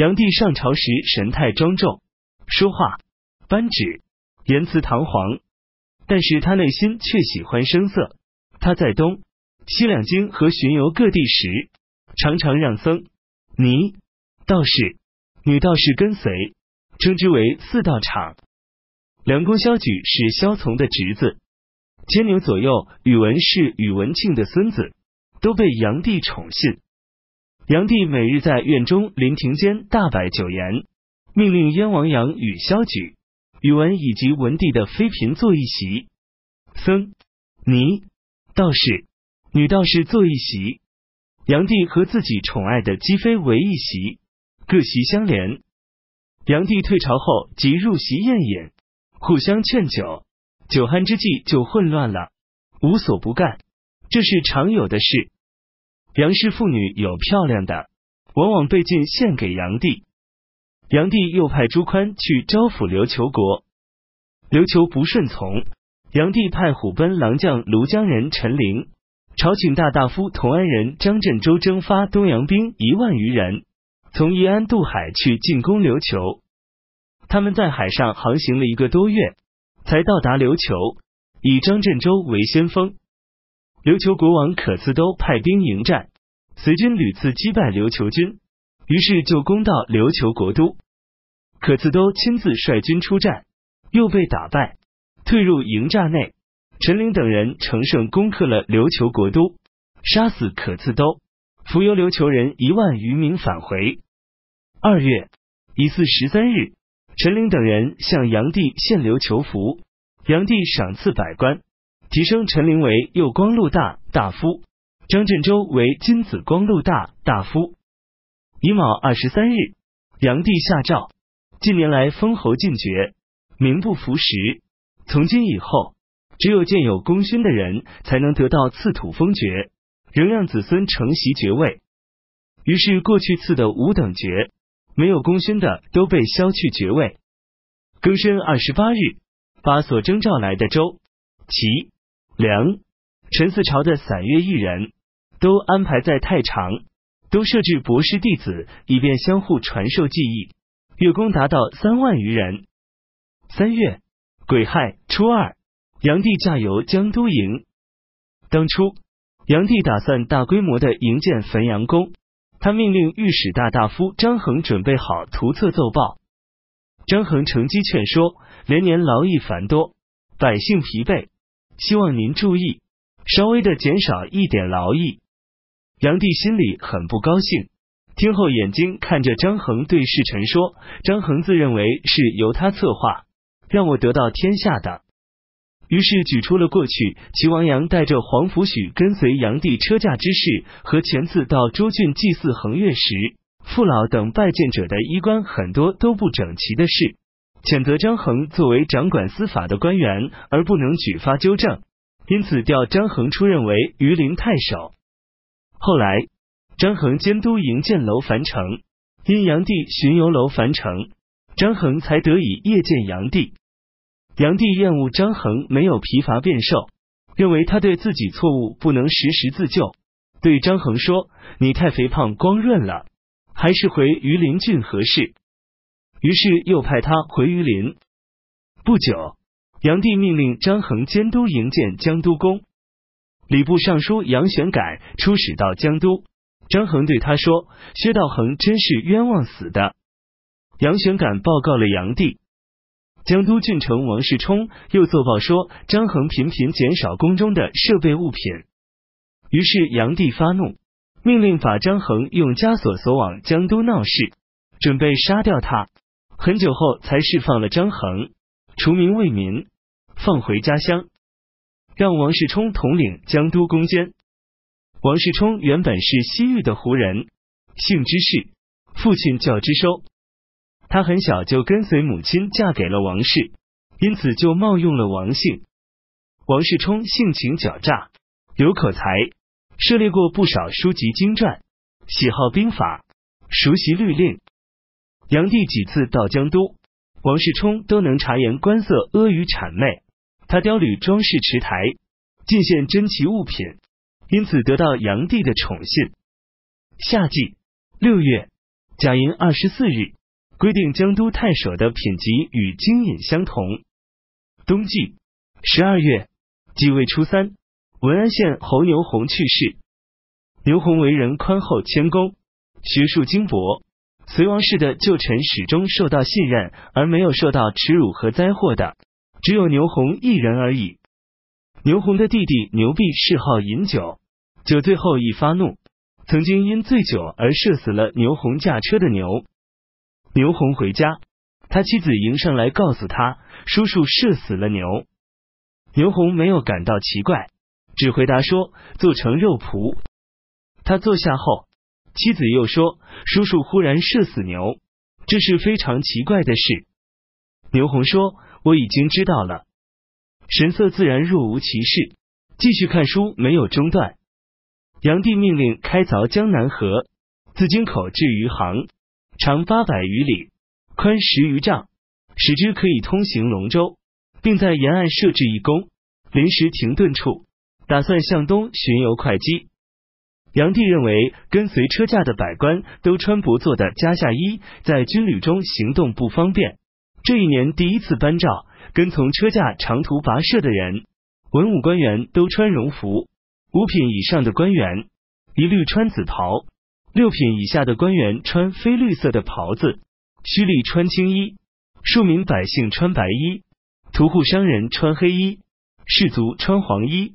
炀帝上朝时神态庄重，说话。扳指，言辞堂皇，但是他内心却喜欢声色。他在东。西两京和巡游各地时，常常让僧。尼道士、女道士跟随，称之为四道场。梁公萧举是萧从的侄子，千牛左右宇文氏、宇文庆的孙子，都被炀帝宠信。炀帝每日在院中临庭间大摆酒筵，命令燕王杨与萧举、宇文以及文帝的妃嫔坐一席，僧尼道士、女道士坐一席，炀帝和自己宠爱的姬妃为一席，各席相连。炀帝退朝后即入席宴饮。互相劝酒，酒酣之际就混乱了，无所不干，这是常有的事。杨氏妇女有漂亮的，往往被进献给炀帝。炀帝又派朱宽去招抚琉球国，琉球不顺从，炀帝派虎贲郎将庐江人陈琳，朝请大大夫同安人张振周征发东洋兵一万余人，从宜安渡海去进攻琉球。他们在海上航行了一个多月，才到达琉球，以张振周为先锋。琉球国王可次都派兵迎战，随军屡次击败琉球军，于是就攻到琉球国都。可次都亲自率军出战，又被打败，退入营寨内。陈琳等人乘胜攻克了琉球国都，杀死可次都，俘由琉球人一万余名返回。二月乙巳十三日。陈琳等人向炀帝献琉求福，炀帝赏赐百官，提升陈琳为右光禄大大夫，张振州为金紫光禄大大夫。乙卯二十三日，炀帝下诏：近年来封侯进爵，名不符实。从今以后，只有建有功勋的人才能得到赐土封爵，仍让子孙承袭爵位。于是过去赐的五等爵。没有功勋的都被削去爵位。庚申二十八日，把所征召来的周、齐、梁、陈四朝的散乐艺人都安排在太常，都设置博士弟子，以便相互传授技艺。月工达到三万余人。三月癸亥初二，炀帝驾游江都营。当初，炀帝打算大规模的营建汾阳宫。他命令御史大大夫张衡准备好图册奏报。张衡乘机劝说，连年劳役繁多，百姓疲惫，希望您注意，稍微的减少一点劳役。炀帝心里很不高兴，听后眼睛看着张衡，对侍臣说：“张衡自认为是由他策划，让我得到天下的。”于是举出了过去齐王阳带着皇甫许跟随炀帝车驾之事，和前次到州郡祭祀恒月时父老等拜见者的衣冠很多都不整齐的事，谴责张衡作为掌管司法的官员而不能举发纠正，因此调张衡出任为榆林太守。后来张衡监督营建楼樊城，因炀帝巡游楼樊城，张衡才得以夜见炀帝。炀帝厌恶张衡没有疲乏变瘦，认为他对自己错误不能时时自救，对张衡说：“你太肥胖光润了，还是回榆林郡合适。”于是又派他回榆林。不久，炀帝命令张衡监督营建江都宫。礼部尚书杨玄感出使到江都，张衡对他说：“薛道衡真是冤枉死的。”杨玄感报告了炀帝。江都郡丞王世充又奏报说，张衡频频减少宫中的设备物品。于是炀帝发怒，命令把张衡用枷锁锁往江都闹事，准备杀掉他。很久后才释放了张衡，除名为民，放回家乡，让王世充统领江都攻坚。王世充原本是西域的胡人，姓之氏，父亲叫之收。他很小就跟随母亲嫁给了王氏，因此就冒用了王姓。王世充性情狡诈，有口才，涉猎过不少书籍经传，喜好兵法，熟悉律令。炀帝几次到江都，王世充都能察言观色，阿谀谄媚。他雕铝装饰池台，进献珍奇物品，因此得到炀帝的宠信。夏季六月。甲寅二十四日，规定江都太守的品级与京尹相同。冬季十二月继位初三，文安县侯牛弘去世。牛弘为人宽厚谦恭，学术精博。隋王室的旧臣始终受到信任，而没有受到耻辱和灾祸的，只有牛弘一人而已。牛弘的弟弟牛弼嗜好饮酒，酒醉后易发怒，曾经因醉酒而射死了牛弘驾车的牛。牛弘回家，他妻子迎上来告诉他，叔叔射死了牛。牛弘没有感到奇怪，只回答说做成肉脯。他坐下后，妻子又说叔叔忽然射死牛，这是非常奇怪的事。牛弘说我已经知道了。神色自然若无其事，继续看书没有中断。炀帝命令开凿江南河，自京口至余杭，长八百余里，宽十余丈，使之可以通行龙舟，并在沿岸设置一宫，临时停顿处，打算向东巡游会稽。杨帝认为跟随车驾的百官都穿薄做的袈夏衣，在军旅中行动不方便。这一年第一次颁诏。跟从车驾长途跋涉的人，文武官员都穿戎服；五品以上的官员一律穿紫袍；六品以下的官员穿非绿色的袍子；胥吏穿青衣；庶民百姓穿白衣；屠户商人穿黑衣；士卒穿黄衣；